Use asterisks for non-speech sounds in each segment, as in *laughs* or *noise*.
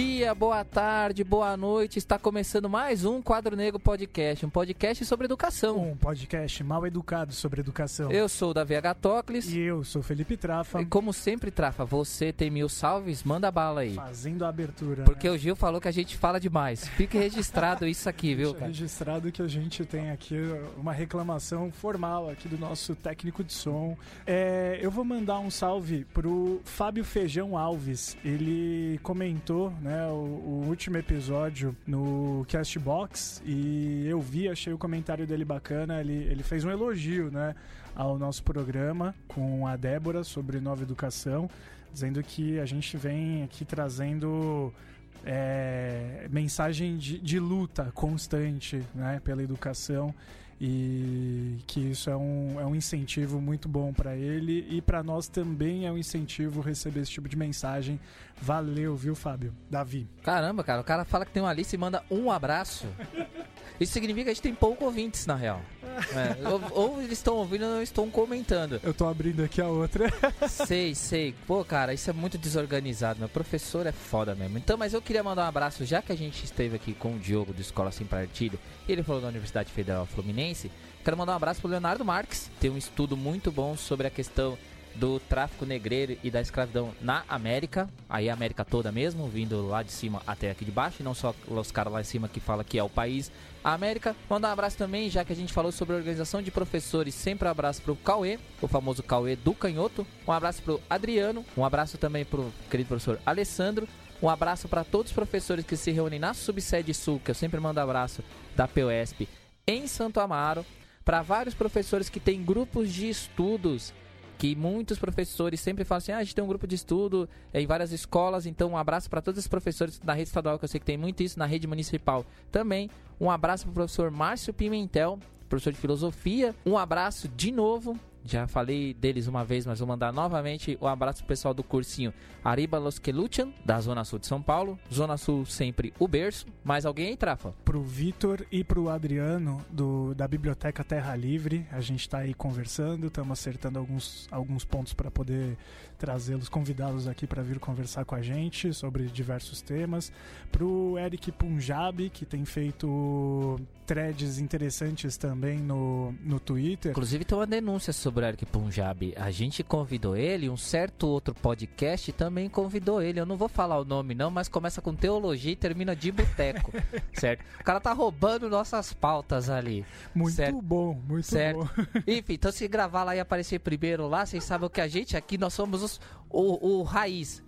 Bom dia, boa tarde, boa noite. Está começando mais um Quadro Negro Podcast, um podcast sobre educação. Um podcast mal educado sobre educação. Eu sou o Davi Agatóclis. E eu sou Felipe Trafa. E como sempre, Trafa, você tem mil salves, manda bala aí. Fazendo a abertura. Porque né? o Gil falou que a gente fala demais. Fique *laughs* registrado isso aqui, viu, cara? registrado que a gente tem aqui uma reclamação formal aqui do nosso técnico de som. É, eu vou mandar um salve pro Fábio Feijão Alves. Ele comentou né, o, o, último episódio no Castbox e eu vi, achei o comentário dele bacana. Ele, ele fez um elogio né, ao nosso programa com a Débora sobre nova educação, dizendo que a gente vem aqui trazendo é, mensagem de, de, luta constante né, pela educação e que isso é um, é um incentivo muito bom para ele e para nós também é um incentivo receber esse tipo de mensagem. Valeu, viu, Fábio? Davi. Caramba, cara, o cara fala que tem uma lista e manda um abraço. Isso significa que a gente tem pouco ouvintes, na real. É, ou, ou, eles estão ouvindo ou estão comentando. Eu tô abrindo aqui a outra. *laughs* sei, sei. Pô, cara, isso é muito desorganizado. Meu professor é foda mesmo. Então, mas eu queria mandar um abraço, já que a gente esteve aqui com o Diogo do Escola Sem Partido, e ele falou da Universidade Federal Fluminense. Quero mandar um abraço pro Leonardo Marques. Tem um estudo muito bom sobre a questão do tráfico negreiro e da escravidão na América, aí a América toda mesmo, vindo lá de cima até aqui de baixo, e não só os caras lá em cima que fala que é o país, a América. Mandar um abraço também, já que a gente falou sobre a organização de professores, sempre um abraço pro Cauê, o famoso Cauê do Canhoto, um abraço pro Adriano, um abraço também pro querido professor Alessandro, um abraço para todos os professores que se reúnem na subsede sul, que eu sempre mando abraço da POSP em Santo Amaro, para vários professores que têm grupos de estudos que muitos professores sempre falam assim: ah, a gente tem um grupo de estudo em várias escolas, então um abraço para todos os professores na rede estadual, que eu sei que tem muito isso, na rede municipal também. Um abraço para o professor Márcio Pimentel, professor de filosofia. Um abraço de novo já falei deles uma vez, mas vou mandar novamente um abraço pro pessoal do cursinho Ariba Los Quelutian, da Zona Sul de São Paulo. Zona Sul sempre o berço. Mais alguém aí, Trafa? Pro Vitor e pro Adriano, do, da Biblioteca Terra Livre. A gente tá aí conversando, estamos acertando alguns, alguns pontos para poder trazê-los, convidá-los aqui para vir conversar com a gente sobre diversos temas. Pro Eric Punjabi, que tem feito threads interessantes também no, no Twitter. Inclusive tem uma denúncia sobre o Eric Punjabi. A gente convidou ele, um certo outro podcast também convidou ele. Eu não vou falar o nome não, mas começa com teologia e termina de boteco, *laughs* certo? O cara tá roubando nossas pautas ali. Muito certo? bom, muito certo? bom. *laughs* Enfim, então se gravar lá e aparecer primeiro lá, vocês sabem que a gente aqui, nós somos os, o, o raiz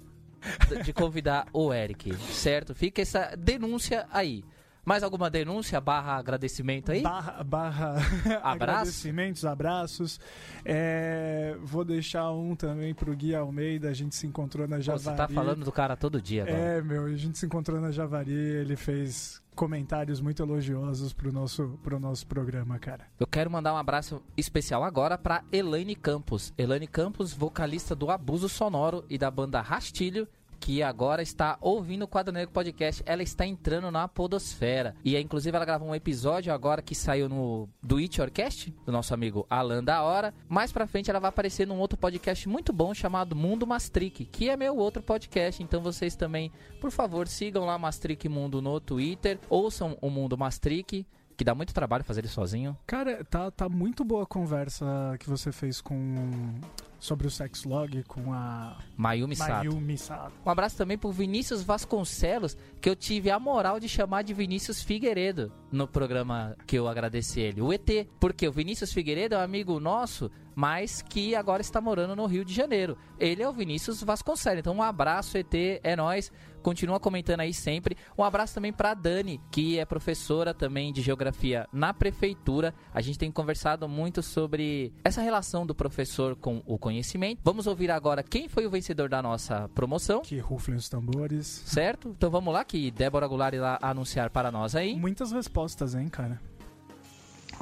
de convidar o Eric, certo? Fica essa denúncia aí. Mais alguma denúncia barra agradecimento aí? Barra, barra *laughs* agradecimentos, abraços. É, vou deixar um também pro Gui Almeida. A gente se encontrou na Javari. Você tá falando do cara todo dia agora. É, meu, a gente se encontrou na Javari. Ele fez comentários muito elogiosos pro nosso, pro nosso programa, cara. Eu quero mandar um abraço especial agora para Elaine Campos. Elaine Campos, vocalista do Abuso Sonoro e da banda Rastilho, que agora está ouvindo o Quadro Negro Podcast. Ela está entrando na podosfera. E inclusive ela gravou um episódio agora que saiu no do It Orcast, do nosso amigo Alan da Hora. Mais pra frente ela vai aparecer num outro podcast muito bom chamado Mundo Mastric, que é meu outro podcast. Então vocês também, por favor, sigam lá Mastric Mundo no Twitter, ouçam o Mundo Mastric que dá muito trabalho fazer ele sozinho. Cara, tá, tá muito boa a conversa que você fez com sobre o sex log com a Mayumi Sato. Mayumi Sato. Um abraço também pro Vinícius Vasconcelos, que eu tive a moral de chamar de Vinícius Figueiredo no programa que eu agradeci ele, o ET. Porque o Vinícius Figueiredo é um amigo nosso, mas que agora está morando no Rio de Janeiro. Ele é o Vinícius Vasconcelos. Então um abraço ET, é nós. Continua comentando aí sempre. Um abraço também para Dani, que é professora também de geografia na prefeitura. A gente tem conversado muito sobre essa relação do professor com o conhecimento. Vamos ouvir agora quem foi o vencedor da nossa promoção. Que ruflem os tambores. Certo? Então vamos lá que Débora Goulart irá anunciar para nós aí. Muitas respostas, hein, cara?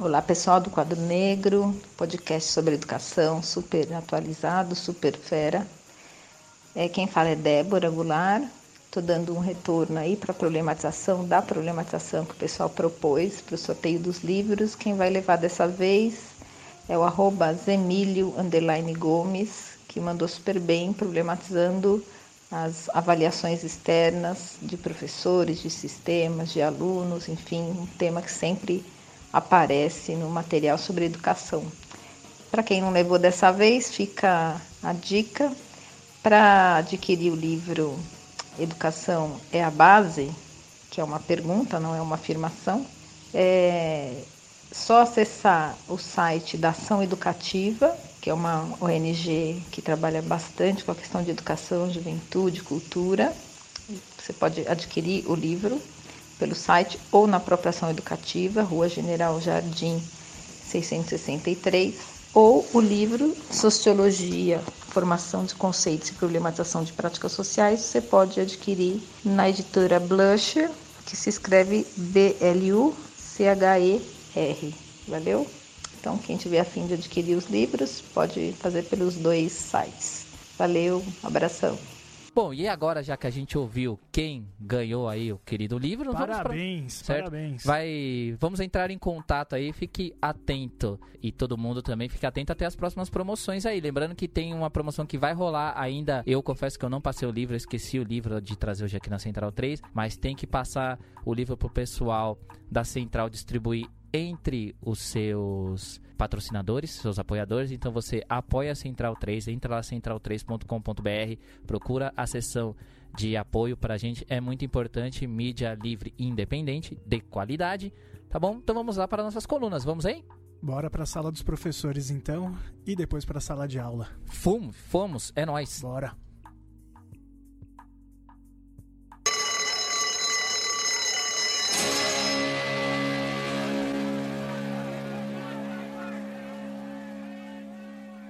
Olá, pessoal do Quadro Negro, podcast sobre educação, super atualizado, super fera. É, quem fala é Débora Goulart. Estou dando um retorno aí para a problematização da problematização que o pessoal propôs para o sorteio dos livros. Quem vai levar dessa vez é o arroba Zemílio Gomes, que mandou super bem, problematizando as avaliações externas de professores, de sistemas, de alunos, enfim, um tema que sempre aparece no material sobre educação. Para quem não levou dessa vez, fica a dica para adquirir o livro Educação é a Base, que é uma pergunta, não é uma afirmação. É só acessar o site da Ação Educativa, que é uma ONG que trabalha bastante com a questão de educação, juventude, cultura. Você pode adquirir o livro pelo site ou na própria Ação Educativa, Rua General Jardim 663, ou o livro Sociologia, Formação de Conceitos e Problematização de Práticas Sociais, você pode adquirir na editora Blusher, que se escreve B-L-U-C-H-E-R. Valeu? Então, quem tiver afim de adquirir os livros, pode fazer pelos dois sites. Valeu, abração. Bom, e agora, já que a gente ouviu quem ganhou aí o querido livro, parabéns, pra... parabéns. Vai, vamos entrar em contato aí, fique atento e todo mundo também fique atento até as próximas promoções aí. Lembrando que tem uma promoção que vai rolar ainda. Eu confesso que eu não passei o livro, eu esqueci o livro de trazer hoje aqui na Central 3, mas tem que passar o livro pro pessoal da Central distribuir entre os seus patrocinadores, seus apoiadores. Então você apoia a Central 3, entra lá central3.com.br, procura a seção de apoio para a gente. É muito importante, mídia livre e independente, de qualidade. Tá bom? Então vamos lá para nossas colunas. Vamos aí? Bora para a sala dos professores então e depois para a sala de aula. Fomos, fomos, é nós. Bora.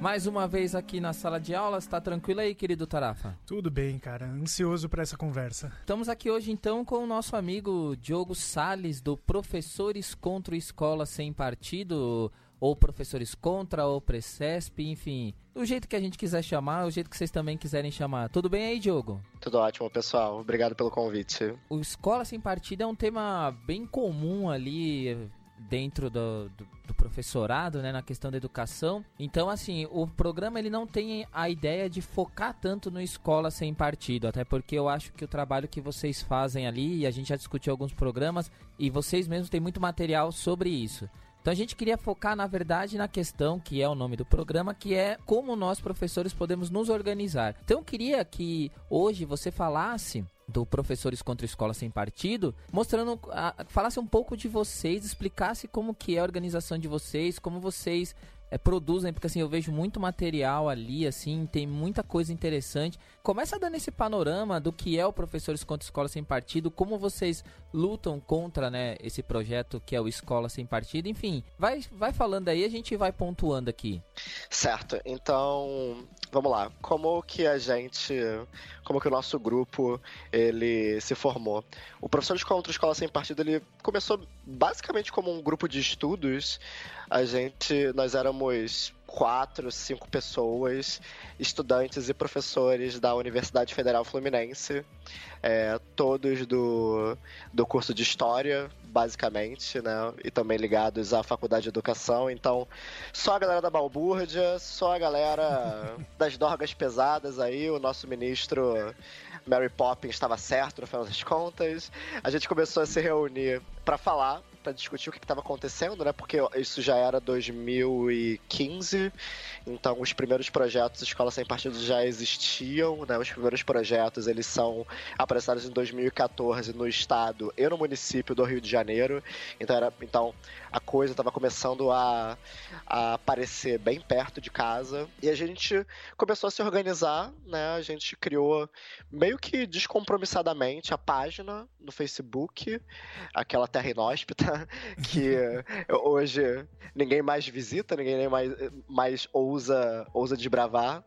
Mais uma vez aqui na sala de aula, está tranquilo aí, querido Tarafa? Tudo bem, cara. Ansioso para essa conversa. Estamos aqui hoje então com o nosso amigo Diogo Sales do Professores contra Escola Sem Partido, ou Professores contra, ou Precesp, enfim, do jeito que a gente quiser chamar, o jeito que vocês também quiserem chamar. Tudo bem aí, Diogo? Tudo ótimo, pessoal. Obrigado pelo convite. O Escola Sem Partido é um tema bem comum ali dentro do, do, do, professorado, né, na questão da educação. Então, assim, o programa ele não tem a ideia de focar tanto no escola sem partido, até porque eu acho que o trabalho que vocês fazem ali, e a gente já discutiu alguns programas, e vocês mesmos têm muito material sobre isso. Então a gente queria focar, na verdade, na questão que é o nome do programa, que é como nós professores podemos nos organizar. Então eu queria que hoje você falasse do Professores contra Escola Sem Partido, mostrando, a, falasse um pouco de vocês, explicasse como que é a organização de vocês, como vocês é, produzem, porque assim, eu vejo muito material ali, assim, tem muita coisa interessante. Começa dando esse panorama do que é o Professores contra Escola Sem Partido, como vocês lutam contra, né, esse projeto que é o Escola Sem Partido, enfim, vai, vai falando aí, a gente vai pontuando aqui. Certo, então, vamos lá, como que a gente, como que o nosso grupo, ele se formou? O Professores contra Escola Sem Partido, ele começou basicamente como um grupo de estudos, a gente, nós éramos quatro, cinco pessoas, estudantes e professores da Universidade Federal Fluminense, é, todos do, do curso de História, basicamente, né? E também ligados à Faculdade de Educação. Então, só a galera da balbúrdia, só a galera *laughs* das dorgas pesadas aí, o nosso ministro Mary Poppins estava certo no final das contas. A gente começou a se reunir para falar para discutir o que estava acontecendo, né? Porque isso já era 2015, então os primeiros projetos Escola Sem Partido já existiam, né? Os primeiros projetos eles são apresentados em 2014 no estado e no município do Rio de Janeiro. Então era, então a coisa estava começando a, a aparecer bem perto de casa e a gente começou a se organizar, né? A gente criou meio que descompromissadamente a página no Facebook, aquela Terra Inóspita, *laughs* que hoje ninguém mais visita, ninguém mais, mais ousa, ousa desbravar.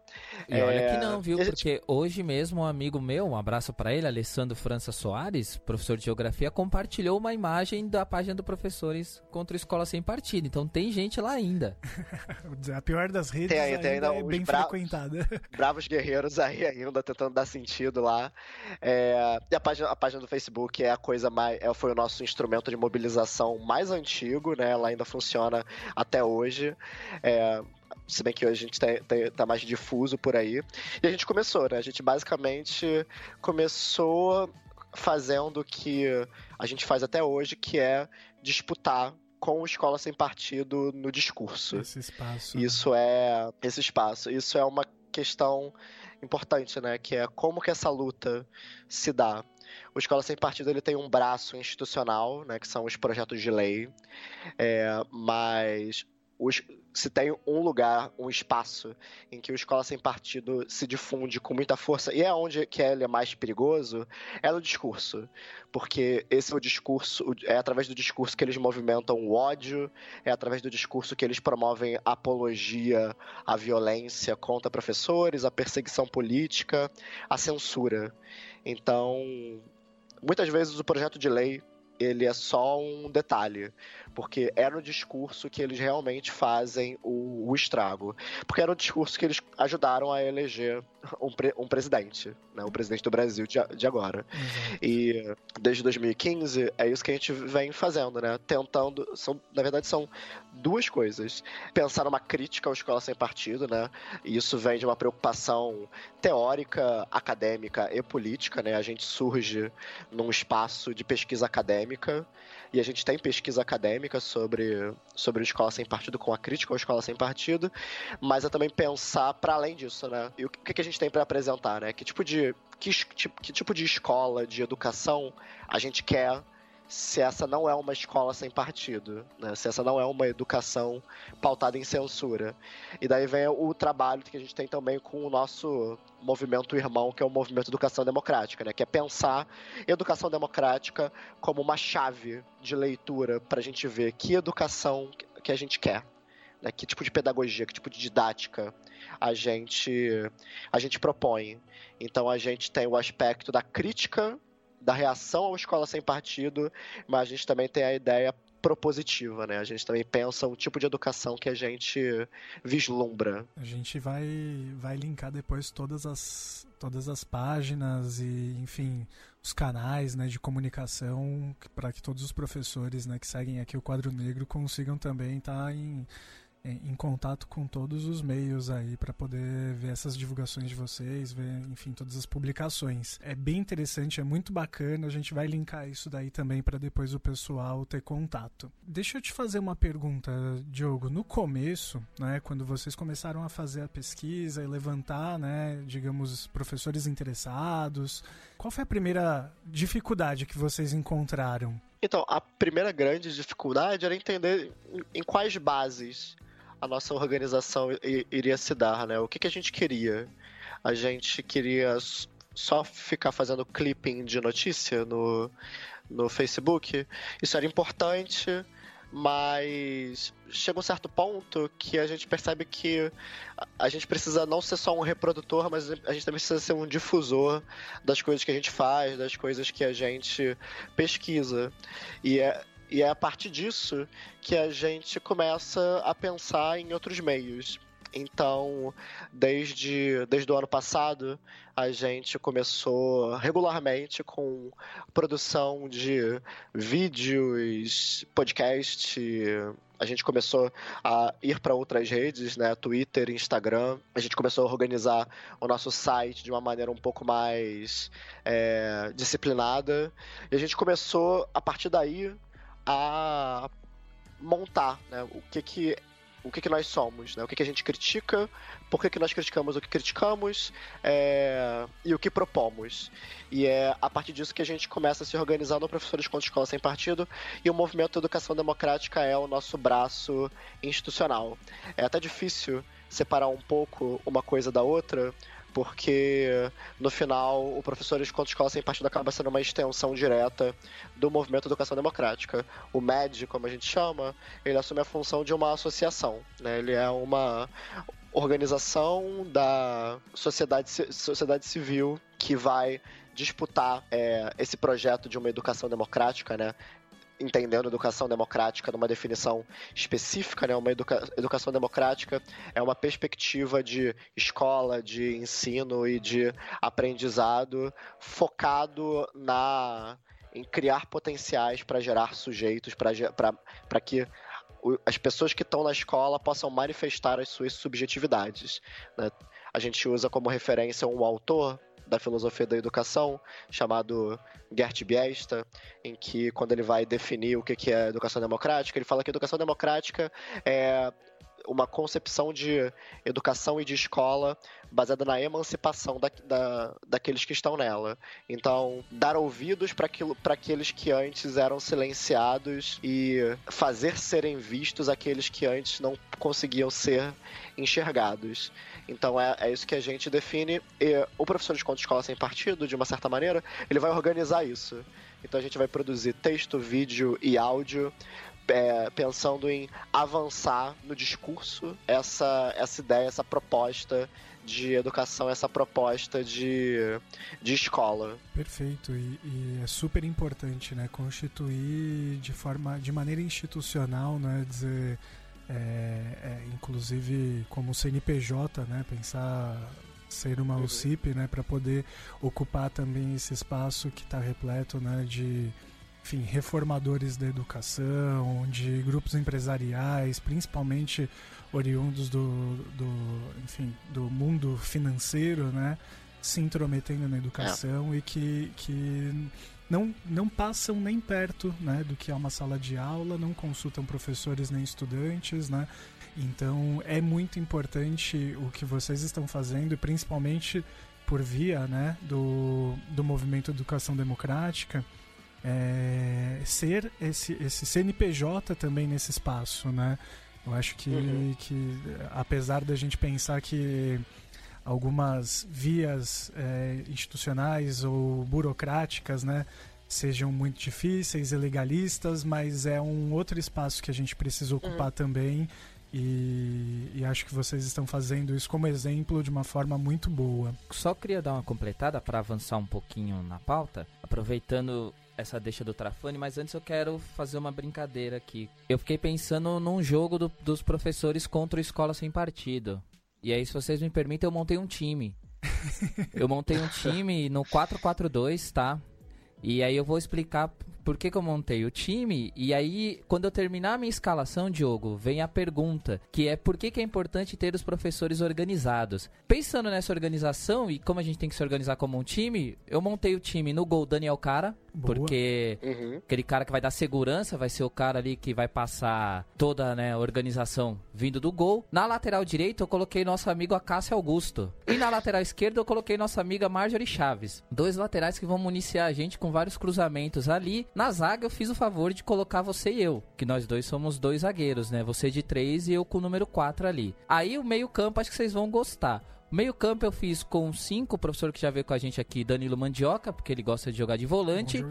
E olha é... que não, viu? Porque hoje mesmo um amigo meu, um abraço para ele, Alessandro França Soares, professor de geografia, compartilhou uma imagem da página do Professores contra Escola Sem Partido. Então tem gente lá ainda. *laughs* a pior das redes tem, ainda, tem ainda é bem bra... frequentada. *laughs* Bravos guerreiros aí ainda tentando dar sentido lá. É... E a página, a página do Facebook é a coisa mais. É, foi o nosso instrumento de mobilização mais antigo, né? Ela ainda funciona até hoje. É, se bem que hoje a gente tá, tá, tá, mais difuso por aí. E a gente começou, né? A gente basicamente começou fazendo o que a gente faz até hoje, que é disputar com escola sem partido no discurso. Esse espaço. Isso é esse espaço. Isso é uma questão importante, né? Que é como que essa luta se dá. O Escola Sem Partido ele tem um braço institucional, né, que são os projetos de lei, é, mas os, se tem um lugar, um espaço em que o Escola Sem Partido se difunde com muita força, e é onde que ele é mais perigoso, é no discurso. Porque esse é o discurso, é através do discurso que eles movimentam o ódio, é através do discurso que eles promovem apologia à violência contra professores, a perseguição política, a censura. Então, muitas vezes o projeto de lei ele é só um detalhe, porque é no discurso que eles realmente fazem o, o estrago. Porque é no discurso que eles ajudaram a eleger um, pre, um presidente, né, o presidente do Brasil de, de agora. Uhum. E desde 2015 é isso que a gente vem fazendo, né? Tentando. São, na verdade, são duas coisas. Pensar numa crítica à escola sem partido, né? E isso vem de uma preocupação teórica, acadêmica e política, né? A gente surge num espaço de pesquisa acadêmica e a gente tem pesquisa acadêmica sobre, sobre a escola sem partido, com a crítica à escola sem partido, mas é também pensar para além disso, né? E o que, que a gente tem para apresentar, né? Que tipo de que, que tipo de escola, de educação a gente quer se essa não é uma escola sem partido, né? se essa não é uma educação pautada em censura. E daí vem o trabalho que a gente tem também com o nosso movimento irmão, que é o movimento Educação Democrática, né? que é pensar educação democrática como uma chave de leitura para a gente ver que educação que a gente quer. Né? Que tipo de pedagogia, que tipo de didática a gente, a gente propõe. Então a gente tem o aspecto da crítica da reação à escola sem partido, mas a gente também tem a ideia propositiva, né? A gente também pensa o tipo de educação que a gente vislumbra. A gente vai vai linkar depois todas as todas as páginas e, enfim, os canais, né, de comunicação para que todos os professores, né, que seguem aqui o quadro negro consigam também estar tá em em contato com todos os meios aí para poder ver essas divulgações de vocês, ver, enfim, todas as publicações. É bem interessante, é muito bacana. A gente vai linkar isso daí também para depois o pessoal ter contato. Deixa eu te fazer uma pergunta, Diogo. No começo, né, quando vocês começaram a fazer a pesquisa e levantar, né, digamos, professores interessados, qual foi a primeira dificuldade que vocês encontraram? Então, a primeira grande dificuldade era entender em quais bases a nossa organização iria se dar, né? O que, que a gente queria? A gente queria só ficar fazendo clipping de notícia no, no Facebook. Isso era importante, mas chega um certo ponto que a gente percebe que a gente precisa não ser só um reprodutor, mas a gente também precisa ser um difusor das coisas que a gente faz, das coisas que a gente pesquisa. E é, e é a partir disso que a gente começa a pensar em outros meios. Então, desde, desde o ano passado, a gente começou regularmente com produção de vídeos, podcast. A gente começou a ir para outras redes, né? Twitter, Instagram. A gente começou a organizar o nosso site de uma maneira um pouco mais é, disciplinada. E a gente começou, a partir daí, a montar né, o que que o que, que nós somos, né? o que, que a gente critica, por que, que nós criticamos o que criticamos é... e o que propomos. E é a partir disso que a gente começa a se organizar no Professores contra Escola Sem Partido e o Movimento Educação Democrática é o nosso braço institucional. É até difícil separar um pouco uma coisa da outra, porque no final o Professores contra Escola Sem Partido acaba sendo uma extensão direta do movimento Educação Democrática. O MED, como a gente chama, ele assume a função de uma associação, né? ele é uma organização da sociedade, sociedade civil que vai disputar é, esse projeto de uma educação democrática, né? Entendendo educação democrática numa definição específica, né? Uma educa educação democrática é uma perspectiva de escola, de ensino e de aprendizado focado na em criar potenciais para gerar sujeitos, para que as pessoas que estão na escola possam manifestar as suas subjetividades. Né? A gente usa como referência um autor da filosofia da educação, chamado Gert Biesta, em que, quando ele vai definir o que é educação democrática, ele fala que educação democrática é uma concepção de educação e de escola baseada na emancipação da, da, daqueles que estão nela. Então, dar ouvidos para aqueles que antes eram silenciados e fazer serem vistos aqueles que antes não conseguiam ser enxergados. Então, é, é isso que a gente define. E o professor de conto de escola sem partido, de uma certa maneira, ele vai organizar isso. Então, a gente vai produzir texto, vídeo e áudio é, pensando em avançar no discurso essa, essa ideia, essa proposta de educação, essa proposta de, de escola. Perfeito, e, e, é super importante, né, constituir de forma, de maneira institucional, né, dizer, é, é, inclusive como CNPJ, né, pensar ser uma uhum. UCIP, né, para poder ocupar também esse espaço que está repleto, né, de enfim, reformadores da educação, de grupos empresariais, principalmente oriundos do, do, enfim, do mundo financeiro, né, se intrometendo na educação é. e que, que não, não passam nem perto né, do que é uma sala de aula, não consultam professores nem estudantes, né? Então é muito importante o que vocês estão fazendo, principalmente por via né, do, do movimento Educação Democrática, é, ser esse, esse CNPJ também nesse espaço, né? Eu acho que, uhum. que apesar da gente pensar que algumas vias é, institucionais ou burocráticas, né, sejam muito difíceis e legalistas, mas é um outro espaço que a gente precisa ocupar uhum. também. E, e, acho que vocês estão fazendo isso como exemplo de uma forma muito boa. Só queria dar uma completada para avançar um pouquinho na pauta, aproveitando essa deixa do Trafani, mas antes eu quero fazer uma brincadeira aqui. Eu fiquei pensando num jogo do, dos professores contra o Escola Sem Partido. E aí, se vocês me permitem, eu montei um time. *laughs* eu montei um time no 4-4-2, tá? E aí eu vou explicar por que, que eu montei o time. E aí, quando eu terminar a minha escalação, Diogo, vem a pergunta, que é por que, que é importante ter os professores organizados. Pensando nessa organização e como a gente tem que se organizar como um time, eu montei o time no gol Daniel Cara, Boa. Porque uhum. aquele cara que vai dar segurança vai ser o cara ali que vai passar toda né, a organização vindo do gol. Na lateral direita eu coloquei nosso amigo Acácio Augusto. E na lateral esquerda eu coloquei nossa amiga Marjorie Chaves. Dois laterais que vão municiar a gente com vários cruzamentos ali. Na zaga eu fiz o favor de colocar você e eu. Que nós dois somos dois zagueiros, né? Você de três e eu com o número 4 ali. Aí o meio campo acho que vocês vão gostar. Meio campo eu fiz com cinco, o professor que já veio com a gente aqui, Danilo Mandioca, porque ele gosta de jogar de volante.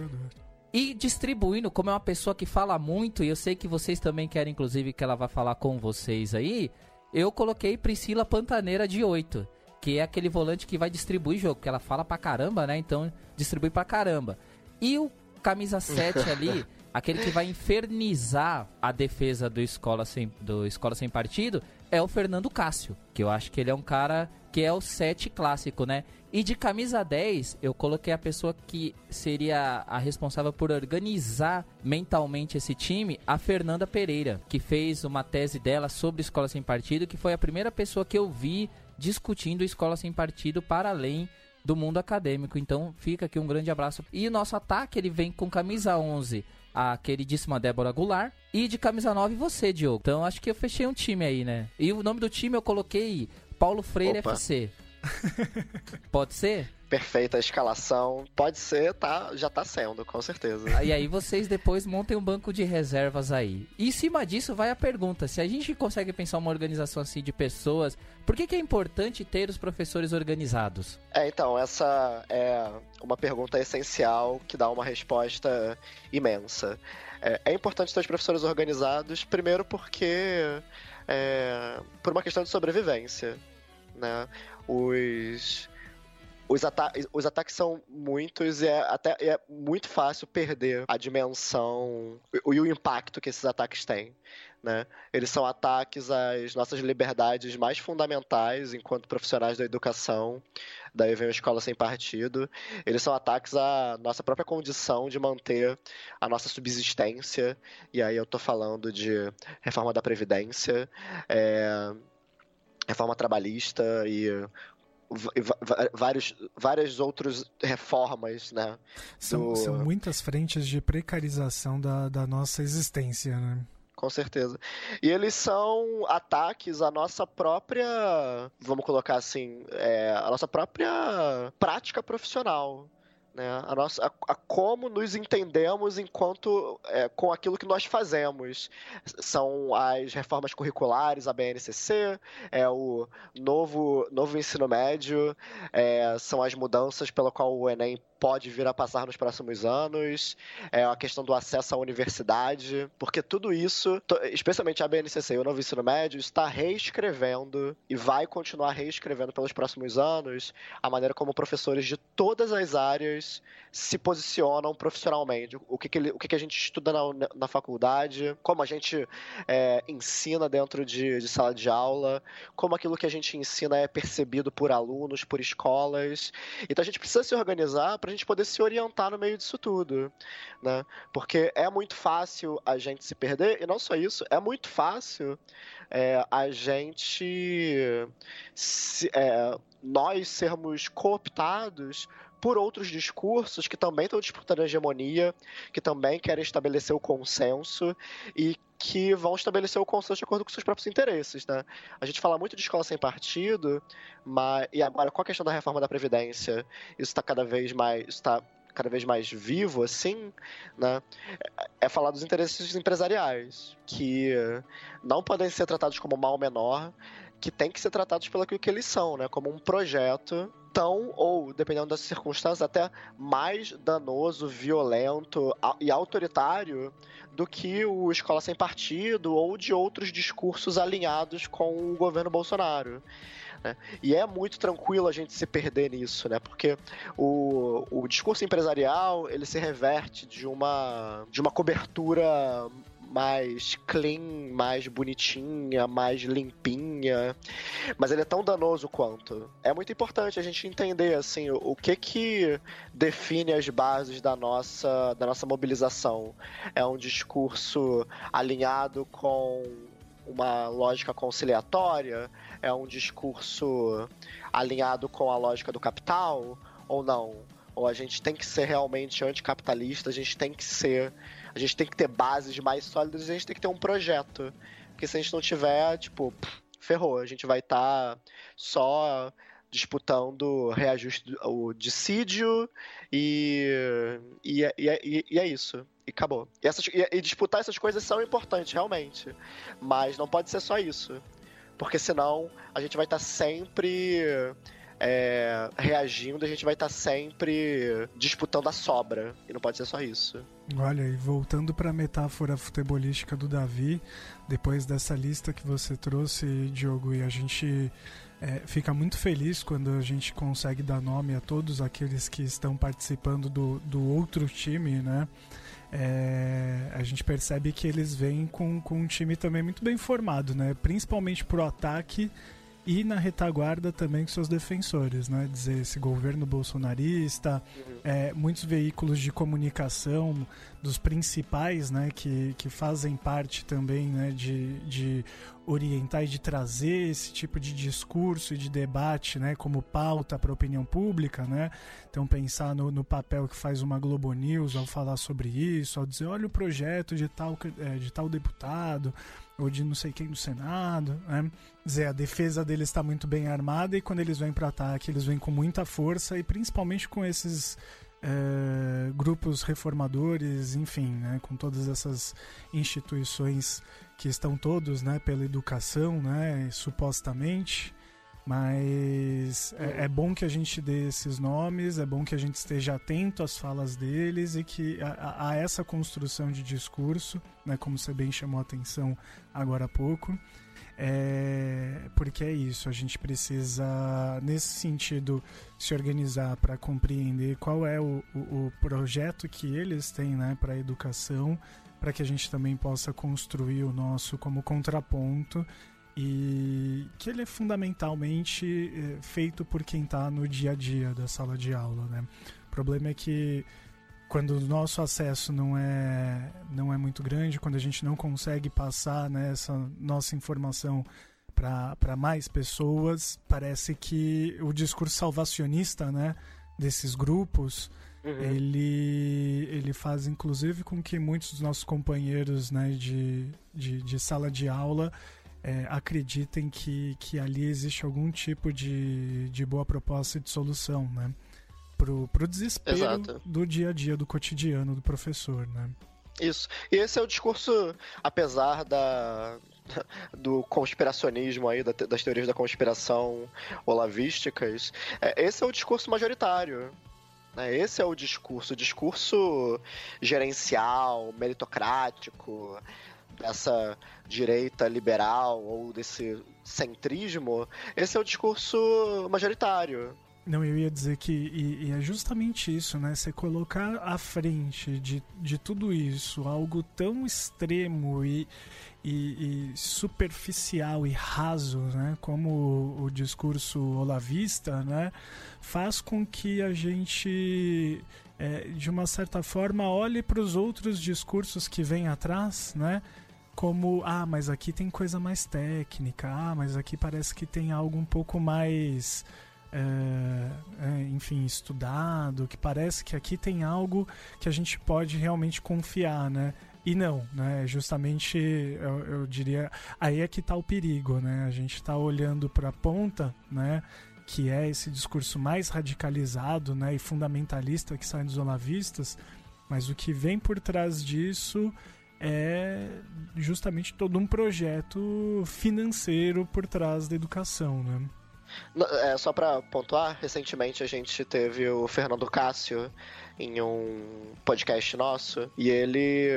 E distribuindo, como é uma pessoa que fala muito, e eu sei que vocês também querem, inclusive, que ela vá falar com vocês aí, eu coloquei Priscila Pantaneira de 8, que é aquele volante que vai distribuir jogo, porque ela fala pra caramba, né? Então, distribui pra caramba. E o camisa 7 ali, *laughs* aquele que vai infernizar a defesa do Escola Sem, do Escola Sem Partido, é o Fernando Cássio, que eu acho que ele é um cara que é o 7 clássico, né? E de camisa 10, eu coloquei a pessoa que seria a responsável por organizar mentalmente esse time, a Fernanda Pereira, que fez uma tese dela sobre escola sem partido, que foi a primeira pessoa que eu vi discutindo escola sem partido para além do mundo acadêmico. Então fica aqui um grande abraço. E o nosso ataque ele vem com camisa 11, a queridíssima Débora Goulart. E de camisa 9 você, Diogo. Então acho que eu fechei um time aí, né? E o nome do time eu coloquei Paulo Freire Opa. FC. Pode ser? Perfeita a escalação. Pode ser, tá, já tá sendo, com certeza. E aí vocês depois montem um banco de reservas aí. E em cima disso vai a pergunta: se a gente consegue pensar uma organização assim de pessoas, por que, que é importante ter os professores organizados? É, então, essa é uma pergunta essencial que dá uma resposta imensa. É, é importante ter os professores organizados, primeiro porque. É, por uma questão de sobrevivência né? Os os, ata os ataques são muitos e é até é muito fácil perder a dimensão e o impacto que esses ataques têm. Né? Eles são ataques às nossas liberdades mais fundamentais enquanto profissionais da educação. Daí vem a escola sem partido. Eles são ataques à nossa própria condição de manter a nossa subsistência. E aí eu estou falando de reforma da Previdência, é, reforma trabalhista e vários, várias outras reformas, né? São, do... são muitas frentes de precarização da, da nossa existência, né? Com certeza. E eles são ataques à nossa própria, vamos colocar assim, é, a nossa própria prática profissional né? A nossa, a, a como nos entendemos enquanto é, com aquilo que nós fazemos. São as reformas curriculares, a BNCC, é o novo, novo ensino médio, é, são as mudanças pela qual o Enem pode vir a passar nos próximos anos, é a questão do acesso à universidade, porque tudo isso, especialmente a BNCC e o novo ensino médio, está reescrevendo e vai continuar reescrevendo pelos próximos anos a maneira como professores de todas as áreas se posicionam profissionalmente, o que, que, o que, que a gente estuda na, na faculdade, como a gente é, ensina dentro de, de sala de aula, como aquilo que a gente ensina é percebido por alunos, por escolas. Então a gente precisa se organizar para gente poder se orientar no meio disso tudo, né? Porque é muito fácil a gente se perder, e não só isso, é muito fácil é, a gente. Se, é, nós sermos cooptados por outros discursos que também estão disputando a hegemonia, que também querem estabelecer o consenso e que vão estabelecer o consenso de acordo com seus próprios interesses, né? A gente fala muito de escola sem partido, mas e agora com a questão da reforma da previdência, isso está cada vez mais está cada vez mais vivo, assim, né? É falar dos interesses empresariais, que não podem ser tratados como mal menor, que tem que ser tratados pelo que eles são, né? Como um projeto tão, ou dependendo das circunstâncias, até mais danoso, violento e autoritário do que o Escola Sem Partido ou de outros discursos alinhados com o governo Bolsonaro. Né? E é muito tranquilo a gente se perder nisso, né? Porque o, o discurso empresarial ele se reverte de uma, de uma cobertura mais clean, mais bonitinha, mais limpinha. Mas ele é tão danoso quanto. É muito importante a gente entender assim o que que define as bases da nossa da nossa mobilização. É um discurso alinhado com uma lógica conciliatória? É um discurso alinhado com a lógica do capital ou não? Ou a gente tem que ser realmente anticapitalista, a gente tem que ser a gente tem que ter bases mais sólidas e a gente tem que ter um projeto. Porque se a gente não tiver, tipo, ferrou. A gente vai estar tá só disputando reajuste, o dissídio e, e, e, e, é isso. E acabou. E, essas, e, disputar essas coisas são importantes, realmente. Mas não pode ser só isso. Porque senão a gente vai estar tá sempre é, reagindo, a gente vai estar tá sempre disputando a sobra. E não pode ser só isso. Olha, e voltando para a metáfora futebolística do Davi, depois dessa lista que você trouxe, Diogo, e a gente é, fica muito feliz quando a gente consegue dar nome a todos aqueles que estão participando do, do outro time, né? É, a gente percebe que eles vêm com, com um time também muito bem formado, né? Principalmente pro ataque e na retaguarda também com seus defensores, né? Dizer, esse governo bolsonarista, uhum. é, muitos veículos de comunicação dos principais, né? Que, que fazem parte também, né? De, de orientar e de trazer esse tipo de discurso e de debate, né? Como pauta para a opinião pública, né? Então pensar no, no papel que faz uma Globo News ao falar sobre isso, ao dizer, olha o projeto de tal, é, de tal deputado, ou de não sei quem do Senado, né? Dizer, a defesa deles está muito bem armada e quando eles vêm para ataque, eles vêm com muita força e principalmente com esses é, grupos reformadores, enfim, né? Com todas essas instituições que estão todos, né? Pela educação, né? Supostamente. Mas é, é, bom que a gente dê esses nomes, é bom que a gente esteja atento às falas deles e que a, a essa construção de discurso, né, como você bem chamou a atenção agora há pouco. É, porque é isso, a gente precisa, nesse sentido, se organizar para compreender qual é o, o, o, projeto que eles têm né, para a educação, para que a gente também possa construir o nosso como contraponto e que ele é fundamentalmente é, feito por quem está no dia a dia da sala de aula. Né? O problema é que quando o nosso acesso não é, não é muito grande, quando a gente não consegue passar né, essa nossa informação para mais pessoas, parece que o discurso salvacionista né, desses grupos uhum. ele, ele faz inclusive com que muitos dos nossos companheiros né, de, de, de sala de aula é, acreditem que, que ali existe algum tipo de, de boa proposta de solução. Né? pro, pro desespero Exato. do dia a dia, do cotidiano do professor, né? Isso. E esse é o discurso, apesar da, do conspiracionismo aí, das teorias da conspiração olavísticas, é, esse é o discurso majoritário. Né? Esse é o discurso, o discurso gerencial, meritocrático, dessa direita liberal ou desse centrismo, esse é o discurso majoritário. Não, eu ia dizer que e, e, é justamente isso, né? Você colocar à frente de, de tudo isso algo tão extremo e, e, e superficial e raso, né? Como o, o, discurso olavista, né? Faz com que a gente, é, de uma certa forma, olhe para os outros discursos que vêm atrás, né? Como, ah, mas aqui tem coisa mais técnica, ah, mas aqui parece que tem algo um pouco mais é, é, enfim, estudado, que parece que aqui tem algo que a gente pode realmente confiar, né? E não, né? Justamente, eu, eu diria, aí é que está o perigo, né? A gente está olhando para a ponta, né? Que é esse discurso mais radicalizado, né? E fundamentalista que sai dos olavistas, mas o que vem por trás disso é justamente todo um projeto financeiro por trás da educação, né? É, só para pontuar, recentemente a gente teve o Fernando Cássio em um podcast nosso e ele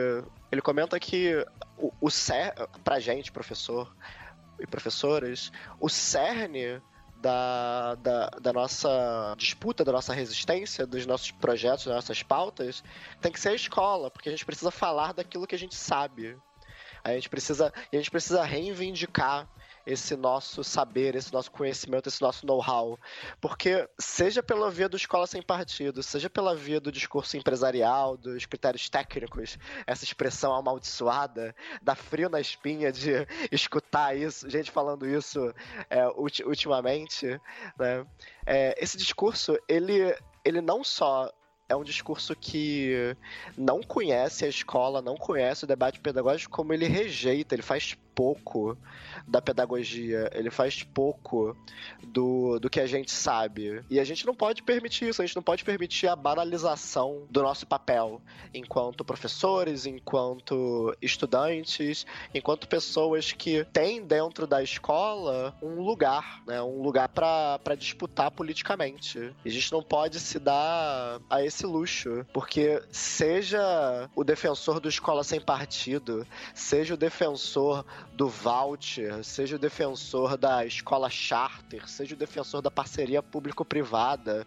ele comenta que o, o cer pra gente, professor e professoras, o cerne da, da, da, nossa disputa, da nossa resistência, dos nossos projetos, das nossas pautas, tem que ser a escola, porque a gente precisa falar daquilo que a gente sabe. A gente precisa, a gente precisa reivindicar esse nosso saber, esse nosso conhecimento, esse nosso know-how. Porque, seja pela via do escola sem partido, seja pela via do discurso empresarial, dos critérios técnicos, essa expressão amaldiçoada, dá frio na espinha de escutar isso, gente falando isso é, ultimamente, né? É, esse discurso, ele, ele não só é um discurso que não conhece a escola, não conhece o debate pedagógico, como ele rejeita, ele faz pouco da pedagogia, ele faz pouco do, do que a gente sabe. E a gente não pode permitir isso, a gente não pode permitir a banalização do nosso papel enquanto professores, enquanto estudantes, enquanto pessoas que têm dentro da escola um lugar, né, um lugar para disputar politicamente. E a gente não pode se dar a esse luxo, porque seja o defensor do escola sem partido, seja o defensor do voucher, seja o defensor da escola charter, seja o defensor da parceria público-privada.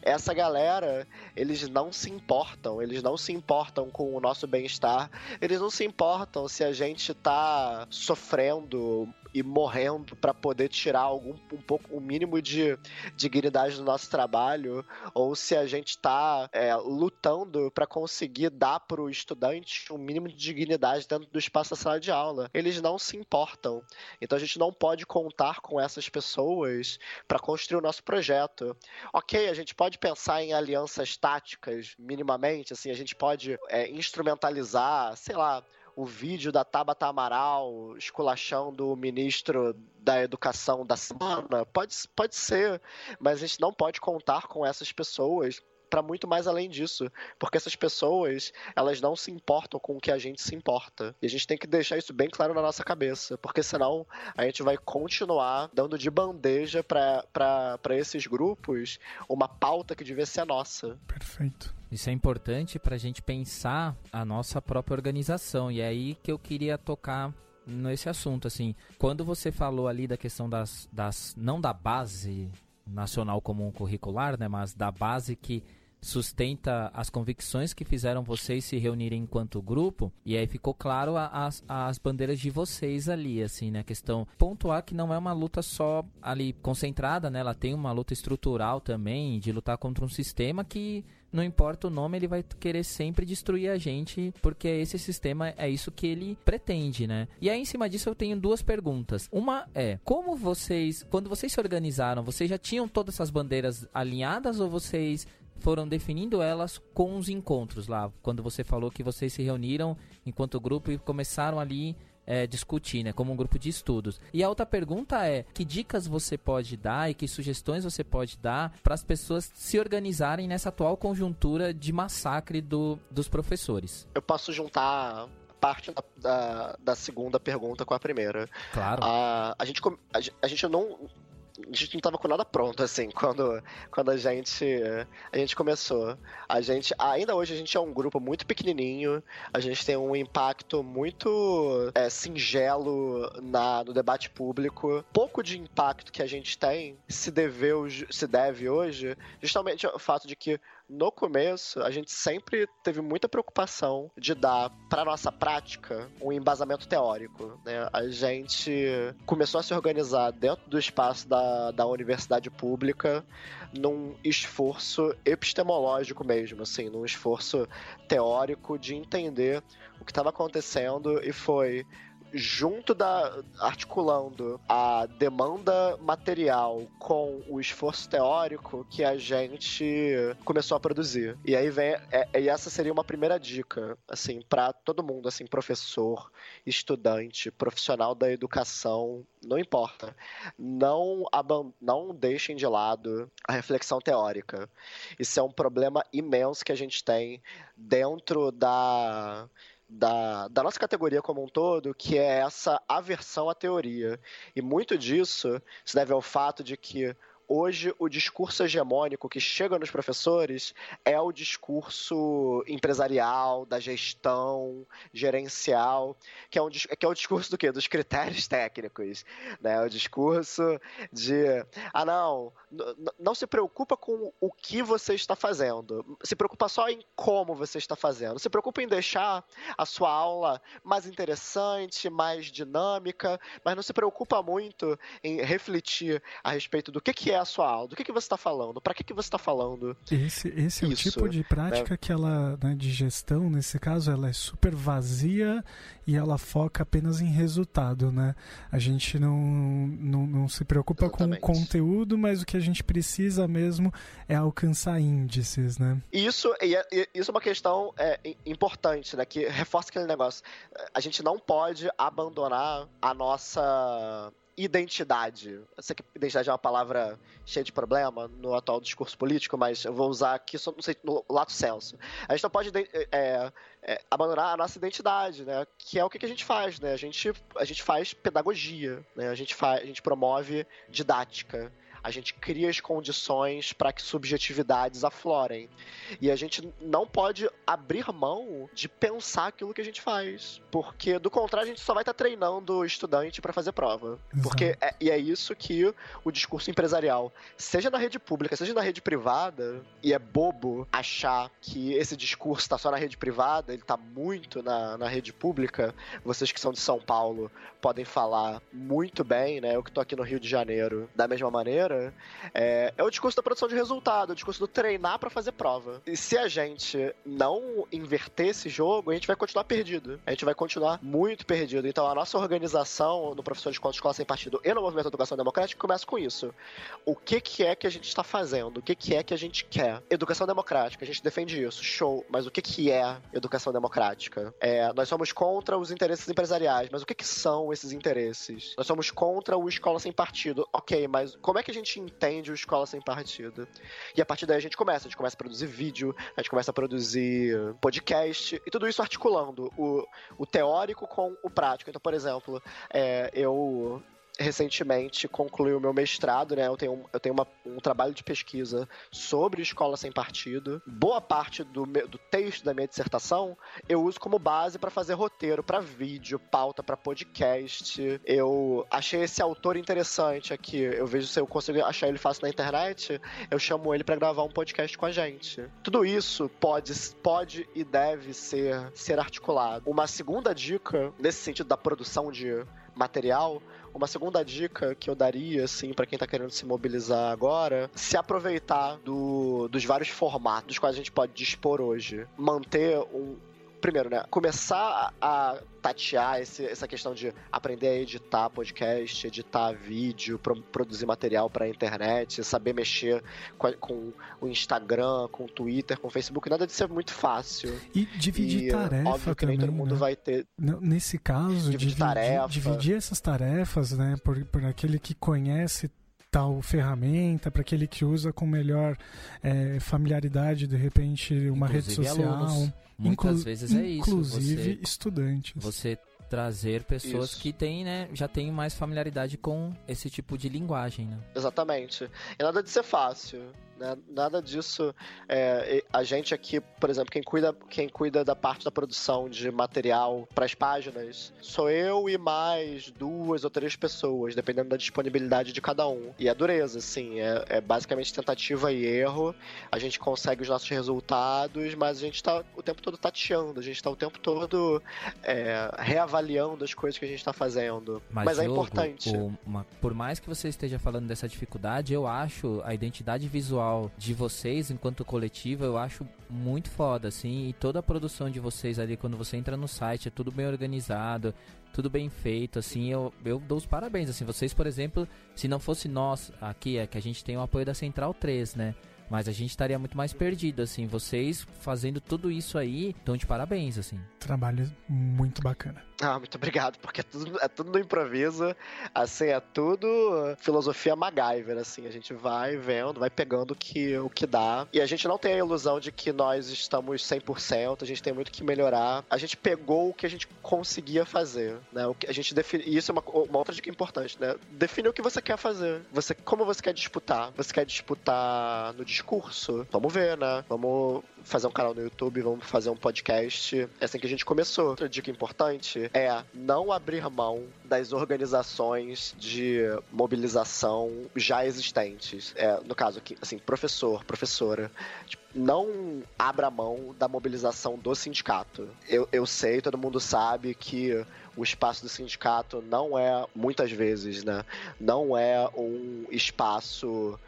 Essa galera, eles não se importam, eles não se importam com o nosso bem-estar, eles não se importam se a gente tá sofrendo e morrendo para poder tirar algum um pouco um mínimo de dignidade do nosso trabalho ou se a gente está é, lutando para conseguir dar para o estudante um mínimo de dignidade dentro do espaço da sala de aula. Eles não se importam. Então a gente não pode contar com essas pessoas para construir o nosso projeto. Ok, a gente pode pensar em alianças táticas minimamente, assim, a gente pode é, instrumentalizar, sei lá, o vídeo da Tabata Amaral esculachando o ministro da educação da semana? Pode, pode ser, mas a gente não pode contar com essas pessoas para muito mais além disso, porque essas pessoas, elas não se importam com o que a gente se importa. E a gente tem que deixar isso bem claro na nossa cabeça, porque senão a gente vai continuar dando de bandeja para esses grupos uma pauta que devia ser nossa. Perfeito. Isso é importante para a gente pensar a nossa própria organização. E é aí que eu queria tocar nesse assunto, assim. Quando você falou ali da questão das, das não da base nacional comum curricular, né, mas da base que sustenta as convicções que fizeram vocês se reunirem enquanto grupo, e aí ficou claro as, as bandeiras de vocês ali, assim, né? Questão pontuar que não é uma luta só ali concentrada, né? Ela tem uma luta estrutural também de lutar contra um sistema que não importa o nome, ele vai querer sempre destruir a gente, porque esse sistema é isso que ele pretende, né? E aí, em cima disso, eu tenho duas perguntas. Uma é: como vocês, quando vocês se organizaram, vocês já tinham todas essas bandeiras alinhadas ou vocês foram definindo elas com os encontros lá, quando você falou que vocês se reuniram enquanto grupo e começaram ali é, discutir, né, como um grupo de estudos. E a outra pergunta é: que dicas você pode dar e que sugestões você pode dar para as pessoas se organizarem nessa atual conjuntura de massacre do, dos professores? Eu posso juntar parte da, da, da, segunda pergunta com a primeira. Claro. A, a, gente, a, a gente não a gente não tava com nada pronto, assim, *laughs* quando, quando a gente a gente começou. A gente, ainda hoje a gente é um grupo muito pequenininho, a gente tem um impacto muito é, singelo na, no debate público. Pouco de impacto que a gente tem se, deveu, se deve hoje justamente ao fato de que no começo, a gente sempre teve muita preocupação de dar para nossa prática um embasamento teórico. Né? A gente começou a se organizar dentro do espaço da, da universidade pública num esforço epistemológico mesmo, assim, num esforço teórico de entender o que estava acontecendo e foi junto da articulando a demanda material com o esforço teórico que a gente começou a produzir. E aí vem é, e essa seria uma primeira dica, assim, para todo mundo, assim, professor, estudante, profissional da educação, não importa. Não não deixem de lado a reflexão teórica. Isso é um problema imenso que a gente tem dentro da da, da nossa categoria como um todo, que é essa aversão à teoria. E muito disso se deve ao fato de que hoje o discurso hegemônico que chega nos professores é o discurso empresarial, da gestão, gerencial, que é, um, que é o discurso do quê? Dos critérios técnicos, né? O discurso de, ah não, não se preocupa com o que você está fazendo, se preocupa só em como você está fazendo, se preocupa em deixar a sua aula mais interessante, mais dinâmica, mas não se preocupa muito em refletir a respeito do que, que é a sua aula? Do que, que você está falando? Para que, que você está falando? Esse, esse é o tipo de prática né? que ela, né, de gestão, nesse caso, ela é super vazia e ela foca apenas em resultado, né? A gente não, não, não se preocupa Exatamente. com o conteúdo, mas o que a gente precisa mesmo é alcançar índices, né? Isso, e, é, isso é uma questão é, importante, né? Que reforça aquele negócio. A gente não pode abandonar a nossa identidade. Eu sei que identidade é uma palavra cheia de problema no atual discurso político, mas eu vou usar aqui só sei, no lato senso. A gente não pode é, é, abandonar a nossa identidade, né? Que é o que, que a gente faz, né? A gente, a gente faz pedagogia, né? A gente, faz, a gente promove didática a gente cria as condições para que subjetividades aflorem. E a gente não pode abrir mão de pensar aquilo que a gente faz. Porque, do contrário, a gente só vai estar tá treinando o estudante para fazer prova. Exato. Porque é, e é isso que o discurso empresarial, seja na rede pública, seja na rede privada, e é bobo achar que esse discurso está só na rede privada, ele está muito na, na rede pública. Vocês que são de São Paulo podem falar muito bem, né? Eu que estou aqui no Rio de Janeiro, da mesma maneira é, é o discurso da produção de resultado, é o discurso do treinar para fazer prova. E se a gente não inverter esse jogo, a gente vai continuar perdido. A gente vai continuar muito perdido. Então a nossa organização no Professor de Contas Escola Sem Partido e no Movimento de Educação Democrática começa com isso. O que, que é que a gente está fazendo? O que, que é que a gente quer? Educação democrática, a gente defende isso, show. Mas o que, que é educação democrática? É, nós somos contra os interesses empresariais, mas o que, que são esses interesses? Nós somos contra o Escola Sem Partido. Ok, mas como é que a gente gente entende o Escola Sem Partido. E a partir daí a gente começa. A gente começa a produzir vídeo, a gente começa a produzir podcast, e tudo isso articulando o, o teórico com o prático. Então, por exemplo, é, eu recentemente concluí o meu mestrado, né? Eu tenho, eu tenho uma, um trabalho de pesquisa sobre escola sem partido. Boa parte do, meu, do texto da minha dissertação eu uso como base para fazer roteiro para vídeo, pauta para podcast. Eu achei esse autor interessante aqui. Eu vejo se eu consigo achar ele fácil na internet, eu chamo ele para gravar um podcast com a gente. Tudo isso pode, pode e deve ser, ser articulado. Uma segunda dica nesse sentido da produção de material uma segunda dica que eu daria, assim, para quem tá querendo se mobilizar agora, se aproveitar do, dos vários formatos quais a gente pode dispor hoje. Manter um, primeiro, né, começar a tatear esse, essa questão de aprender a editar podcast, editar vídeo, pro, produzir material para a internet, saber mexer com, com, o Instagram, com o Twitter, com o Facebook, nada de ser muito fácil. E dividir e, tarefa óbvio que também, nem todo mundo né? vai ter. Nesse caso, dividir, dividir, dividir essas tarefas, né, por, por aquele que conhece tal ferramenta, para aquele que usa com melhor é, familiaridade, de repente, uma Inclusive rede social. Alunos. Muitas Inclu vezes é isso. Inclusive você, estudantes. Você trazer pessoas Isso. que têm, né, já têm mais familiaridade com esse tipo de linguagem, né? Exatamente. E nada de ser fácil. Né? Nada disso. É, a gente aqui, por exemplo, quem cuida, quem cuida da parte da produção de material para as páginas sou eu e mais duas ou três pessoas, dependendo da disponibilidade de cada um. E é dureza, assim, é, é basicamente tentativa e erro. A gente consegue os nossos resultados, mas a gente está o tempo todo tateando, a gente está o tempo todo é, reavaliando as coisas que a gente está fazendo. Mas, mas é importante. Uma, por mais que você esteja falando dessa dificuldade, eu acho a identidade visual de vocês enquanto coletiva, eu acho muito foda, assim. E toda a produção de vocês ali, quando você entra no site, é tudo bem organizado, tudo bem feito, assim. Eu, eu dou os parabéns, assim. Vocês, por exemplo, se não fosse nós aqui, é que a gente tem o apoio da Central 3, né? Mas a gente estaria muito mais perdido, assim. Vocês fazendo tudo isso aí, estão de parabéns, assim. Trabalho muito bacana. Ah, muito obrigado, porque é tudo, é tudo no improviso, assim, é tudo filosofia MacGyver, assim, a gente vai vendo, vai pegando o que, o que dá, e a gente não tem a ilusão de que nós estamos 100%, a gente tem muito que melhorar, a gente pegou o que a gente conseguia fazer, né, o que a gente define, e isso é uma, uma outra dica importante, né, define o que você quer fazer, você, como você quer disputar, você quer disputar no discurso, vamos ver, né, vamos fazer um canal no YouTube, vamos fazer um podcast, é assim que a gente começou. Outra dica importante é não abrir mão das organizações de mobilização já existentes. É, no caso aqui, assim, professor, professora. Tipo, não abra mão da mobilização do sindicato. Eu, eu sei, todo mundo sabe que o espaço do sindicato não é, muitas vezes, né? Não é um espaço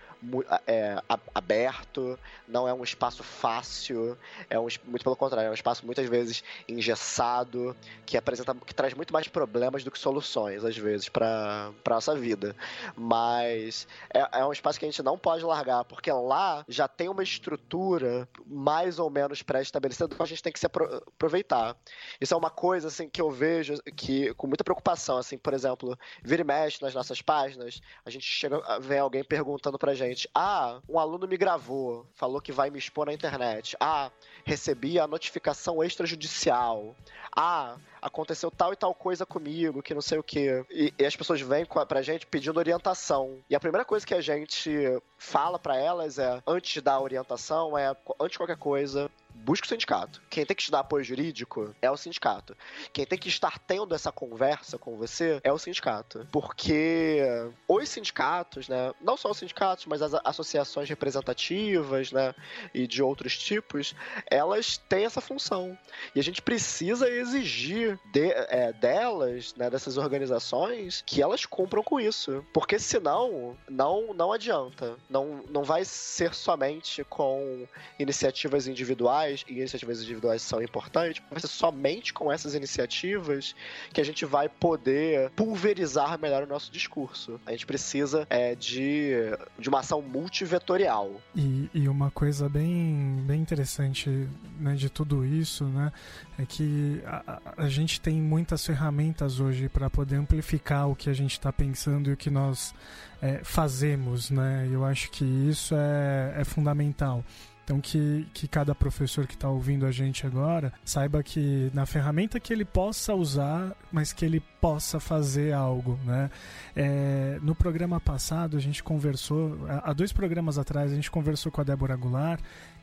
é, aberto, não é um espaço fácil, é um, muito pelo contrário, é um espaço muitas vezes engessado, que apresenta, que traz muito mais problemas do que soluções, às vezes, para nossa vida. Mas é, é um espaço que a gente não pode largar, porque lá já tem uma estrutura mais ou menos pré-estabelecida que a gente tem que se aproveitar. Isso é uma coisa assim que eu vejo que com muita preocupação, assim, por exemplo, vira e mexe nas nossas páginas, a gente chega a ver alguém perguntando pra gente ah, um aluno me gravou, falou que vai me expor na internet. Ah, recebi a notificação extrajudicial. Ah, aconteceu tal e tal coisa comigo, que não sei o que. E, e, as pessoas vêm pra gente pedindo orientação. E a primeira coisa que a gente fala para elas é, antes da orientação, é, antes de qualquer coisa, busque o sindicato. Quem tem que te dar apoio jurídico é o sindicato. Quem tem que estar tendo essa conversa com você é o sindicato. Porque os sindicatos, né, não só os sindicatos, mas as associações representativas, né, e de outros tipos, elas têm essa função. E a gente precisa exigir de, é, delas, né, dessas organizações, que elas cumpram com isso. Porque senão, não, não adianta. Não, não vai ser somente com iniciativas individuais individuais, e iniciativas individuais são importantes, vai ser somente com essas iniciativas que a gente vai poder pulverizar melhor o nosso discurso. A gente precisa é, de, de uma ação multivetorial. E, e uma coisa bem, bem interessante né, de tudo isso, né, é que a, a gente tem muitas ferramentas hoje para poder amplificar o que a gente está pensando e o que nós é, fazemos, né? Eu acho que isso é, é fundamental. Então que, que cada professor que está ouvindo a gente agora saiba que na ferramenta que ele possa usar, mas que ele possa fazer algo, né? É, no programa passado a gente conversou, há dois programas atrás a gente conversou com a Débora Goulart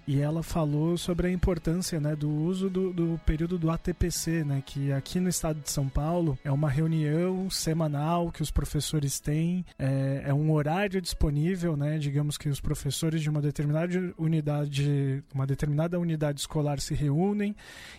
e ela falou sobre a importância né, do uso do, do, período do ATPC, né, que aqui no estado de São Paulo é uma reunião semanal que os professores têm, é, é um horário disponível, né, digamos que os professores de uma determinada unidade, uma determinada unidade escolar se reúnem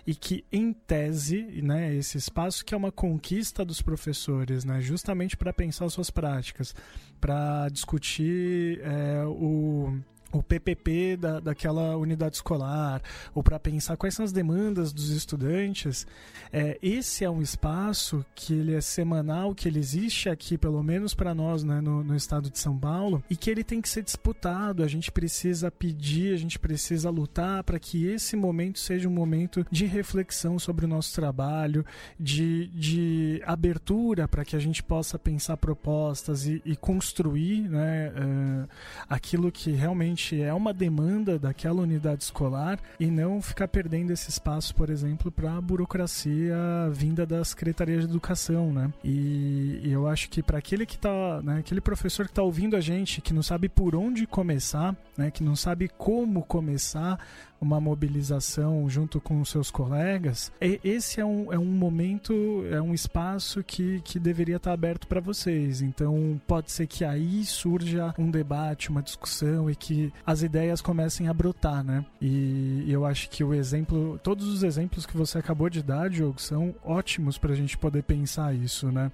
e que, em tese, né, esse espaço que é uma conquista dos professores, né, justamente para pensar suas práticas, para discutir é, o o PPP da, daquela unidade escolar, ou para pensar quais são as demandas dos estudantes, é, esse é um espaço que ele é semanal, que ele existe aqui, pelo menos para nós, né, no, no, estado de São Paulo, e que ele tem que ser disputado. A gente precisa pedir, a gente precisa lutar para que esse momento seja um momento de reflexão sobre o nosso trabalho, de, de abertura para que a gente possa pensar propostas e, e construir né, uh, aquilo que realmente é uma demanda daquela unidade escolar e não ficar perdendo esse espaço, por exemplo, para a burocracia vinda da Secretaria de Educação, né? E, e eu acho que para aquele que tá, né, aquele professor que está ouvindo a gente, que não sabe por onde começar, né, que não sabe como começar, uma mobilização junto com seus colegas, esse é um, é um momento, é um espaço que, que deveria estar aberto para vocês. Então, pode ser que aí surja um debate, uma discussão e que as ideias comecem a brotar, né? E eu acho que o exemplo, todos os exemplos que você acabou de dar, Diogo, são ótimos para a gente poder pensar isso, né?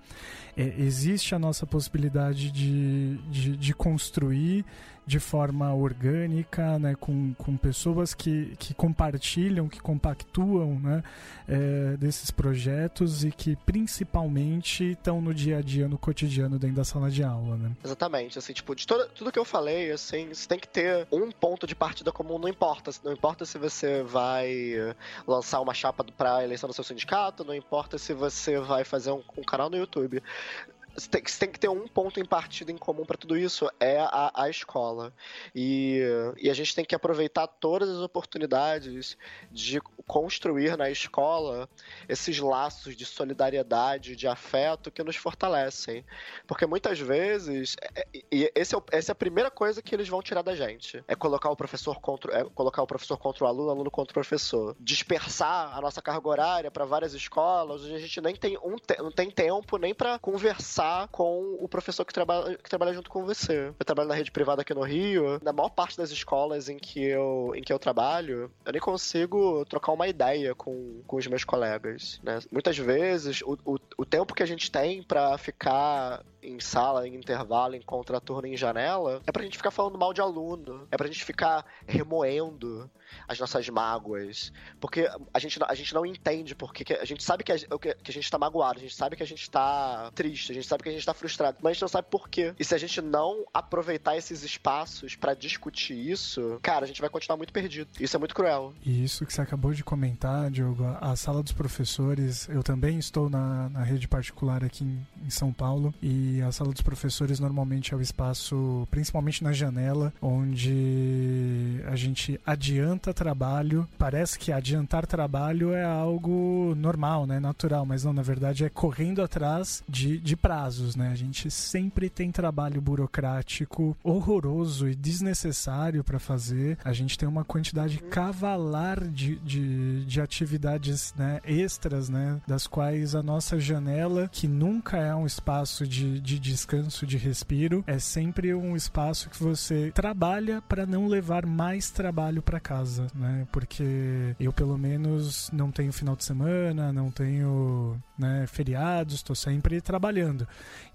É, existe a nossa possibilidade de, de, de construir de forma orgânica, né, com, com pessoas que, que compartilham, que compactuam né, é, desses projetos e que principalmente estão no dia a dia, no cotidiano dentro da sala de aula. Né? Exatamente, assim, tipo, de tudo que eu falei, assim, você tem que ter um ponto de partida comum, não importa. Não importa se você vai lançar uma chapa para eleição do seu sindicato, não importa se você vai fazer um, um canal no YouTube você tem, tem, que ter um ponto em partida em comum para tudo isso, é a, a escola. E, e a gente tem que aproveitar todas as oportunidades de construir na escola esses laços de solidariedade, de afeto que nos fortalecem. Porque muitas vezes, é, é, e esse é, essa é a primeira coisa que eles vão tirar da gente, é colocar o professor contra, é colocar o professor contra o aluno, aluno contra o professor. Dispersar a nossa carga horária para várias escolas, onde a gente nem tem, um, não tem tempo nem para conversar com o professor que trabalha, que trabalha junto com você. Eu trabalho na rede privada aqui no Rio. Na maior parte das escolas em que eu, em que eu trabalho, eu nem consigo trocar uma ideia com, com os meus colegas. Né? Muitas vezes, o, o, o tempo que a gente tem para ficar em sala, em intervalo, em contraturno, em janela, é pra gente ficar falando mal de aluno, é pra gente ficar remoendo as nossas mágoas, porque a gente, a gente não entende porque a gente sabe que a, que a gente tá magoado, a gente sabe que a gente tá triste, a gente sabe que a gente tá frustrado, mas a gente não sabe por quê. E se a gente não aproveitar esses espaços para discutir isso, cara, a gente vai continuar muito perdido. Isso é muito cruel. E isso que você acabou de comentar, Diogo, a sala dos professores, eu também estou na, na rede particular aqui em, em São Paulo e a sala dos professores normalmente é o espaço, principalmente na janela, onde a gente adianta trabalho. Parece que adiantar trabalho é algo normal, né? Natural, mas não, na verdade é correndo atrás de, de prazos, né? A gente sempre tem trabalho burocrático horroroso e desnecessário para fazer. A gente tem uma quantidade cavalar de, de, de atividades né, extras, né? Das quais a nossa janela, que nunca é um espaço de, de descanso, de respiro, é sempre um espaço que você trabalha para não levar mais trabalho para casa, né? Porque eu pelo menos não tenho final de semana, não tenho né, feriados, estou sempre trabalhando.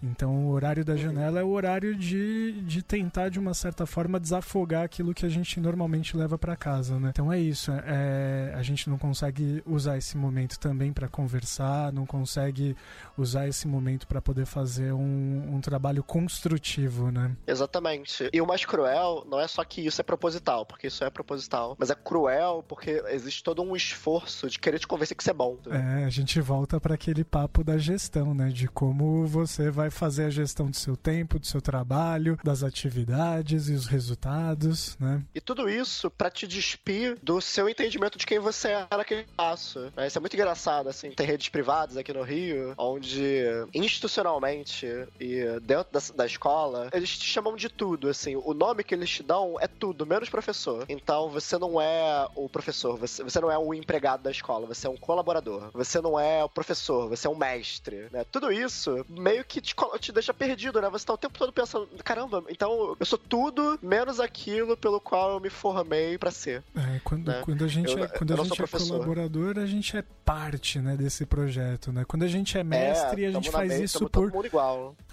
Então o horário da janela é o horário de, de tentar de uma certa forma desafogar aquilo que a gente normalmente leva para casa, né? Então é isso. É, a gente não consegue usar esse momento também para conversar, não consegue usar esse momento para poder fazer um, um trabalho construtivo, né? Exatamente. E o mais cruel não é só que isso é proposital, porque isso é proposital, mas é cruel porque existe todo um esforço de querer te convencer que isso é bom. É, a gente volta para aquele papo da gestão, né? De como você você vai fazer a gestão do seu tempo, do seu trabalho, das atividades e os resultados, né? E tudo isso para te despir do seu entendimento de quem você é naquele espaço. Né? Isso é muito engraçado, assim. Tem redes privadas aqui no Rio, onde institucionalmente e dentro da, da escola, eles te chamam de tudo, assim. O nome que eles te dão é tudo, menos professor. Então você não é o professor, você, você não é o empregado da escola, você é um colaborador. Você não é o professor, você é um mestre, né? Tudo isso meio que te, te deixa perdido, né? Você tá o tempo todo pensando, caramba, então eu sou tudo menos aquilo pelo qual eu me formei para ser. É, quando, né? quando a gente eu, é, quando a gente é colaborador, a gente é parte, né, desse projeto, né? Quando a gente é mestre, é, a gente faz mesa, isso por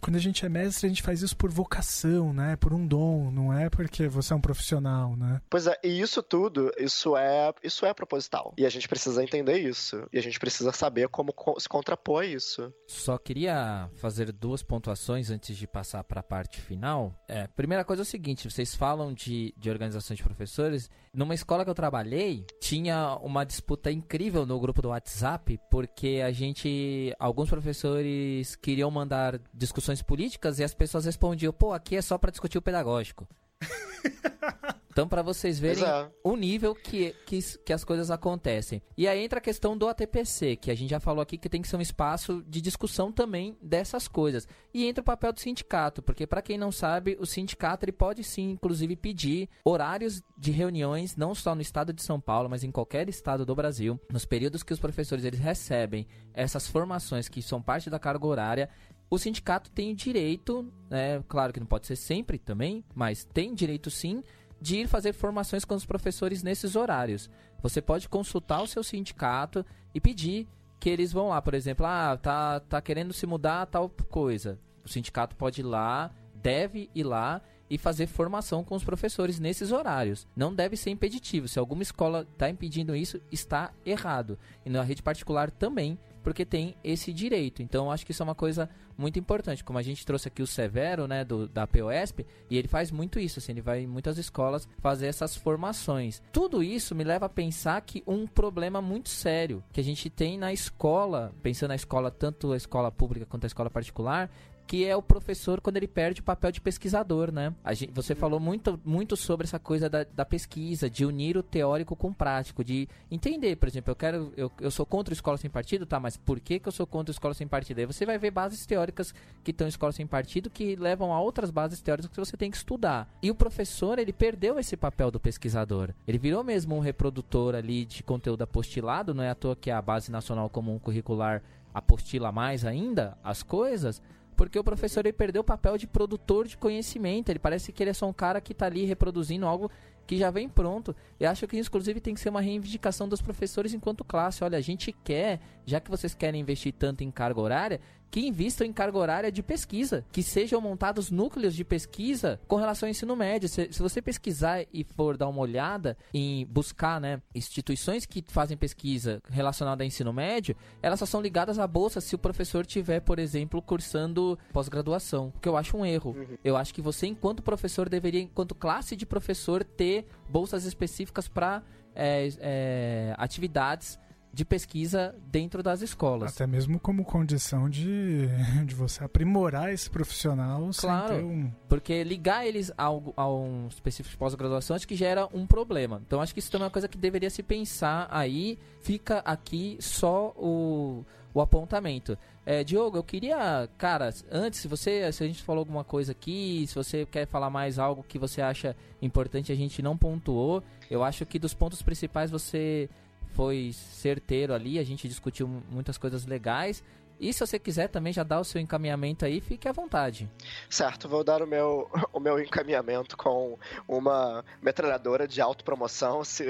Quando a gente é mestre, a gente faz isso por vocação, né? Por um dom, não é porque você é um profissional, né? Pois é, e isso tudo, isso é, isso é proposital. E a gente precisa entender isso. E a gente precisa saber como se contrapor a isso. Só queria fazer duas pontuações antes de passar para a parte final. É, primeira coisa é o seguinte: vocês falam de, de organização de professores. Numa escola que eu trabalhei, tinha uma disputa incrível no grupo do WhatsApp, porque a gente. Alguns professores queriam mandar discussões políticas e as pessoas respondiam: pô, aqui é só para discutir o pedagógico. *laughs* Então, para vocês verem é. o nível que, que, que, as coisas acontecem. E aí entra a questão do ATPC, que a gente já falou aqui que tem que ser um espaço de discussão também dessas coisas. E entra o papel do sindicato, porque para quem não sabe, o sindicato ele pode sim, inclusive, pedir horários de reuniões, não só no estado de São Paulo, mas em qualquer estado do Brasil, nos períodos que os professores eles recebem essas formações que são parte da carga horária, o sindicato tem o direito, né, claro que não pode ser sempre também, mas tem direito sim de ir fazer formações com os professores nesses horários. Você pode consultar o seu sindicato e pedir que eles vão lá, por exemplo, ah, tá, tá querendo se mudar tal coisa. O sindicato pode ir lá, deve ir lá e fazer formação com os professores nesses horários. Não deve ser impeditivo. Se alguma escola está impedindo isso, está errado. E na rede particular também porque tem esse direito. Então acho que isso é uma coisa muito importante. Como a gente trouxe aqui o Severo, né, do, da POSP, e ele faz muito isso, assim, ele vai em muitas escolas fazer essas formações. Tudo isso me leva a pensar que um problema muito sério que a gente tem na escola, pensando na escola, tanto a escola pública quanto a escola particular, que é o professor quando ele perde o papel de pesquisador, né? Gente, você falou muito, muito sobre essa coisa da, da, pesquisa, de unir o teórico com o prático, de entender, por exemplo, eu quero, eu, eu sou contra a escola sem partido, tá? Mas por que, que eu sou contra a escola sem partido? Aí você vai ver bases teóricas que estão em escola sem partido que levam a outras bases teóricas que você tem que estudar. E o professor, ele perdeu esse papel do pesquisador. Ele virou mesmo um reprodutor ali de conteúdo apostilado, não é à toa que a base nacional comum curricular apostila mais ainda as coisas, porque o professor ele perdeu o papel de produtor de conhecimento. Ele parece que ele é só um cara que está ali reproduzindo algo que já vem pronto. Eu acho que inclusive tem que ser uma reivindicação dos professores enquanto classe. Olha, a gente quer, já que vocês querem investir tanto em carga horária, que invistam em carga horária de pesquisa, que sejam montados núcleos de pesquisa com relação ao ensino médio. Se, se você pesquisar e for dar uma olhada em buscar né, instituições que fazem pesquisa relacionada ao ensino médio, elas só são ligadas à bolsa se o professor tiver, por exemplo, cursando pós-graduação, que eu acho um erro. Uhum. Eu acho que você, enquanto professor, deveria, enquanto classe de professor, ter bolsas específicas para é, é, atividades de pesquisa dentro das escolas. Até mesmo como condição de, *laughs* de você aprimorar esse profissional claro, um... porque ligar eles a, a um específico de pós-graduação acho que gera um problema. Então acho que isso também é uma coisa que deveria se pensar aí. Fica aqui só o, o apontamento. É, Diogo, eu queria, cara, antes, se você, se a gente falou alguma coisa aqui, se você quer falar mais algo que você acha importante, a gente não pontuou. Eu acho que dos pontos principais você foi certeiro ali, a gente discutiu muitas coisas legais. E se você quiser também já dar o seu encaminhamento aí, fique à vontade. Certo, vou dar o meu, *laughs* o meu encaminhamento com uma metralhadora de autopromoção, *laughs* se,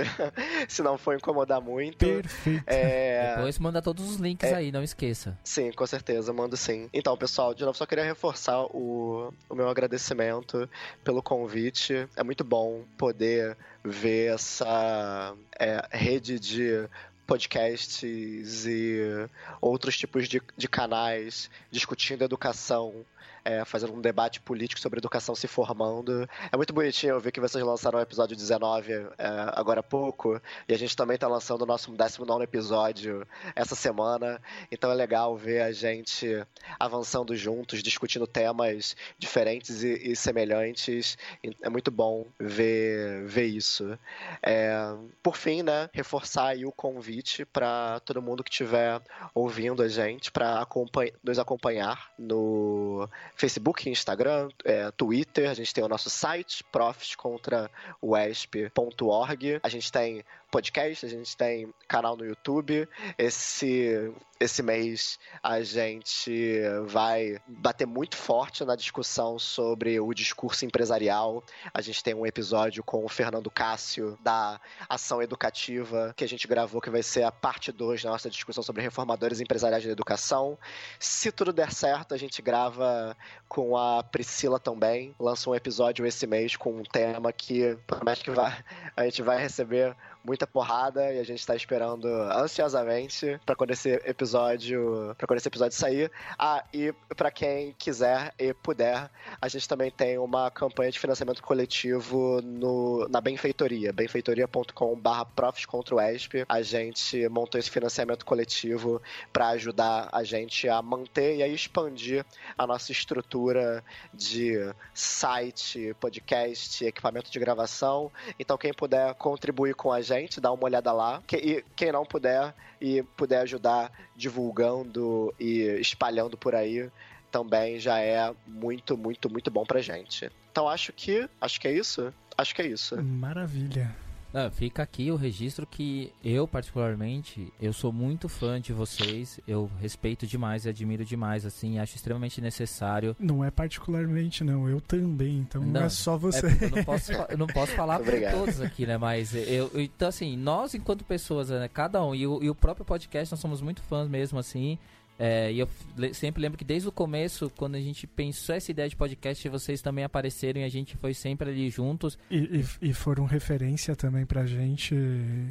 se não for incomodar muito. Perfeito. É... Depois manda todos os links é... aí, não esqueça. Sim, com certeza, mando sim. Então, pessoal, de novo, só queria reforçar o, o meu agradecimento pelo convite. É muito bom poder ver essa é, rede de podcasts e outros tipos de, de canais discutindo educação é, fazendo um debate político sobre educação se formando. É muito bonitinho eu ver que vocês lançaram o episódio 19 é, agora há pouco, e a gente também está lançando o nosso 19 episódio essa semana. Então é legal ver a gente avançando juntos, discutindo temas diferentes e, e semelhantes. É muito bom ver, ver isso. É, por fim, né, reforçar o convite para todo mundo que estiver ouvindo a gente para acompanha, nos acompanhar no Facebook, Instagram, é, Twitter. A gente tem o nosso site, profscontraUESP.org. A gente tem podcast, a gente tem canal no YouTube. Esse, esse mês a gente vai bater muito forte na discussão sobre o discurso empresarial. A gente tem um episódio com o Fernando Cássio da Ação Educativa que a gente gravou, que vai ser a parte 2 da nossa discussão sobre reformadores empresariais da educação. Se tudo der certo, a gente grava com a Priscila também. Lança um episódio esse mês com um tema que promete que vai, a gente vai receber muita porrada e a gente está esperando ansiosamente para quando esse episódio, para quando esse episódio sair. Ah, e para quem quiser e puder, a gente também tem uma campanha de financiamento coletivo no, na Benfeitoria, benfeitoria.com/barra profs contra o ESP. A gente montou esse financiamento coletivo para ajudar a gente a manter e a expandir a nossa estrutura de site, podcast, equipamento de gravação. Então, quem puder contribuir com a gente, dá uma olhada lá. E quem não puder e puder ajudar divulgando e espalhando por aí, também já é muito, muito, muito bom pra gente. Então acho que. Acho que é isso. Acho que é isso. Maravilha. Não, fica aqui o registro que eu, particularmente, eu sou muito fã de vocês. Eu respeito demais e admiro demais, assim, acho extremamente necessário. Não é particularmente, não. Eu também, então não, não é só você. É, eu, não posso, eu não posso falar *laughs* por todos aqui, né? Mas eu, então, assim, nós, enquanto pessoas, né, cada um, e o, e o próprio podcast, nós somos muito fãs mesmo, assim. É, e eu sempre lembro que desde o começo, quando a gente pensou essa ideia de podcast, vocês também apareceram e a gente foi sempre ali juntos. E, e, e foram referência também pra gente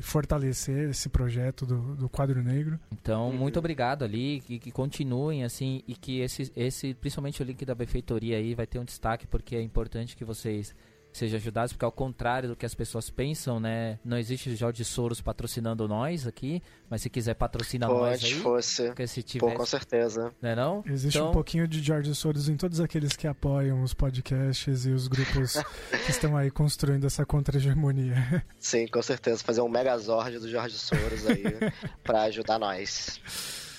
fortalecer esse projeto do, do Quadro Negro. Então, muito obrigado ali, que, que continuem assim, e que esse, esse, principalmente o link da benfeitoria aí, vai ter um destaque, porque é importante que vocês seja ajudados, porque ao contrário do que as pessoas pensam, né? Não existe Jorge Soros patrocinando nós aqui, mas se quiser patrocinar nós aí. fosse. Porque se tivesse, Pô, com certeza. Né não? Existe então... um pouquinho de Jorge Soros em todos aqueles que apoiam os podcasts e os grupos *laughs* que estão aí construindo essa contra-hegemonia. Sim, com certeza. Fazer um megazord do Jorge Soros aí *laughs* para ajudar nós.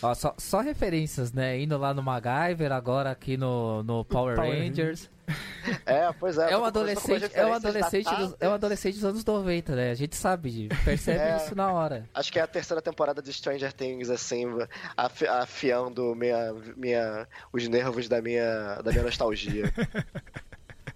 Ó, só, só referências, né? Indo lá no MacGyver, agora aqui no, no Power, Power Rangers. É, pois é. É um adolescente, é um adolescente, dos, é um adolescente dos anos 90, né? A gente sabe, percebe é, isso na hora. Acho que é a terceira temporada de Stranger Things, assim, afi afiando minha, minha, os nervos da minha, da minha nostalgia. *laughs*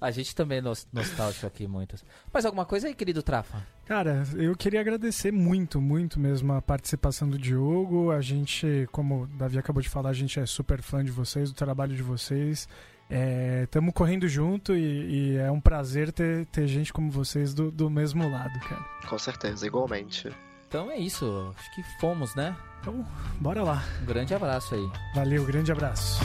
A gente também é nostálgico aqui, muitas. Mas alguma coisa aí, querido Trafa? Cara, eu queria agradecer muito, muito mesmo a participação do Diogo. A gente, como o Davi acabou de falar, a gente é super fã de vocês, do trabalho de vocês. Estamos é, correndo junto e, e, é um prazer ter, ter gente como vocês do, do mesmo lado, cara. Com certeza, igualmente. Então é isso, acho que fomos, né? Então, bora lá. Um grande abraço aí. Valeu, grande abraço.